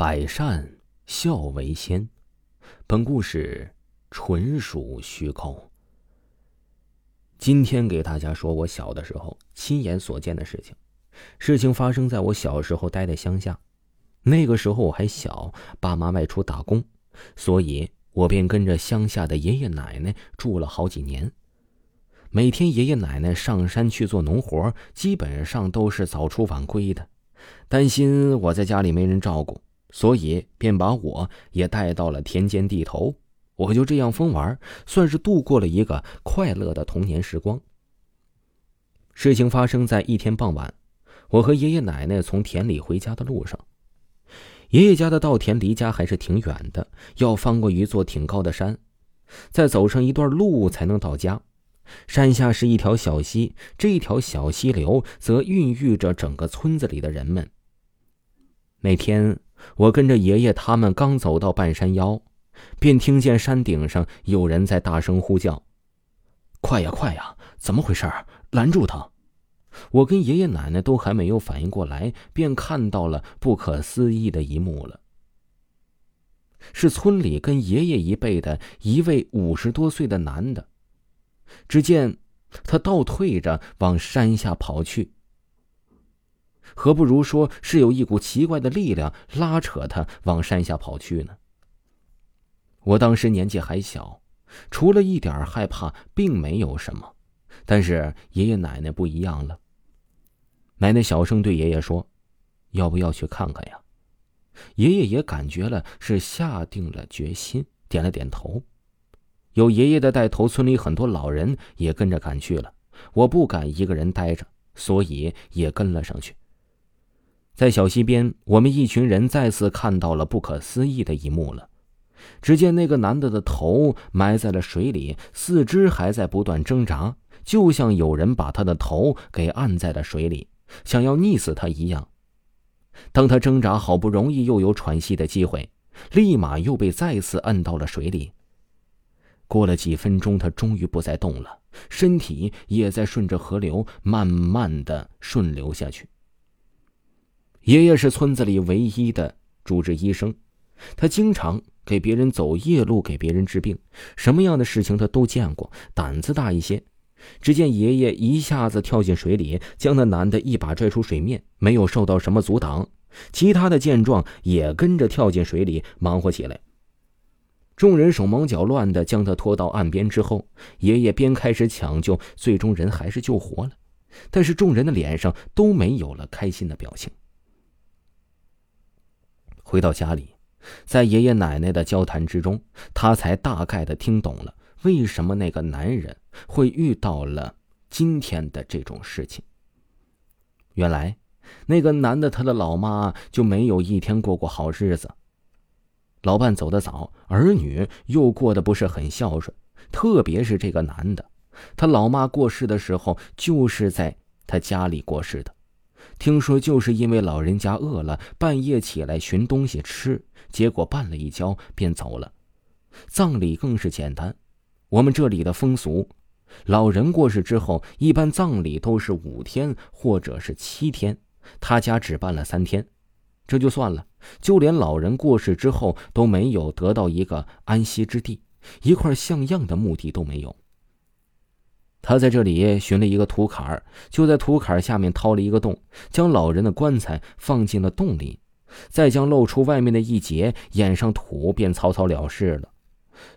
百善孝为先，本故事纯属虚构。今天给大家说我小的时候亲眼所见的事情。事情发生在我小时候待的乡下，那个时候我还小，爸妈外出打工，所以我便跟着乡下的爷爷奶奶住了好几年。每天爷爷奶奶上山去做农活，基本上都是早出晚归的，担心我在家里没人照顾。所以便把我也带到了田间地头，我就这样疯玩，算是度过了一个快乐的童年时光。事情发生在一天傍晚，我和爷爷奶奶从田里回家的路上。爷爷家的稻田离家还是挺远的，要翻过一座挺高的山，再走上一段路才能到家。山下是一条小溪，这条小溪流则孕育着整个村子里的人们。那天。我跟着爷爷他们刚走到半山腰，便听见山顶上有人在大声呼叫：“快呀，快呀！怎么回事？拦住他！”我跟爷爷奶奶都还没有反应过来，便看到了不可思议的一幕了。是村里跟爷爷一辈的一位五十多岁的男的，只见他倒退着往山下跑去。何不如说是有一股奇怪的力量拉扯他往山下跑去呢？我当时年纪还小，除了一点害怕，并没有什么。但是爷爷奶奶不一样了。奶奶小声对爷爷说：“要不要去看看呀？”爷爷也感觉了，是下定了决心，点了点头。有爷爷的带头，村里很多老人也跟着赶去了。我不敢一个人待着，所以也跟了上去。在小溪边，我们一群人再次看到了不可思议的一幕了。只见那个男的的头埋在了水里，四肢还在不断挣扎，就像有人把他的头给按在了水里，想要溺死他一样。当他挣扎，好不容易又有喘息的机会，立马又被再次摁到了水里。过了几分钟，他终于不再动了，身体也在顺着河流慢慢的顺流下去。爷爷是村子里唯一的主治医生，他经常给别人走夜路，给别人治病，什么样的事情他都见过，胆子大一些。只见爷爷一下子跳进水里，将那男的一把拽出水面，没有受到什么阻挡。其他的见状也跟着跳进水里，忙活起来。众人手忙脚乱的将他拖到岸边之后，爷爷边开始抢救，最终人还是救活了，但是众人的脸上都没有了开心的表情。回到家里，在爷爷奶奶的交谈之中，他才大概的听懂了为什么那个男人会遇到了今天的这种事情。原来，那个男的他的老妈就没有一天过过好日子。老伴走得早，儿女又过得不是很孝顺，特别是这个男的，他老妈过世的时候就是在他家里过世的。听说就是因为老人家饿了，半夜起来寻东西吃，结果绊了一跤便走了。葬礼更是简单，我们这里的风俗，老人过世之后，一般葬礼都是五天或者是七天，他家只办了三天，这就算了。就连老人过世之后都没有得到一个安息之地，一块像样的墓地都没有。他在这里寻了一个土坎儿，就在土坎下面掏了一个洞，将老人的棺材放进了洞里，再将露出外面的一截掩上土，便草草了事了。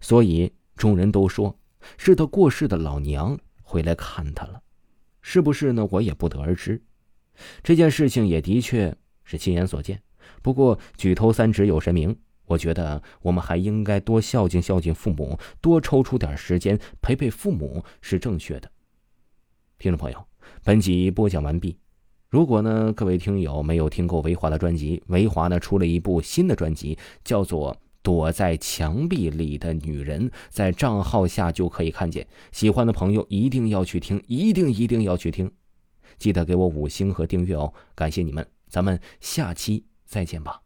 所以众人都说是他过世的老娘回来看他了，是不是呢？我也不得而知。这件事情也的确是亲眼所见，不过举头三尺有神明。我觉得我们还应该多孝敬孝敬父母，多抽出点时间陪陪父母是正确的。听众朋友，本集播讲完毕。如果呢，各位听友没有听过维华的专辑，维华呢出了一部新的专辑，叫做《躲在墙壁里的女人》，在账号下就可以看见。喜欢的朋友一定要去听，一定一定要去听，记得给我五星和订阅哦，感谢你们，咱们下期再见吧。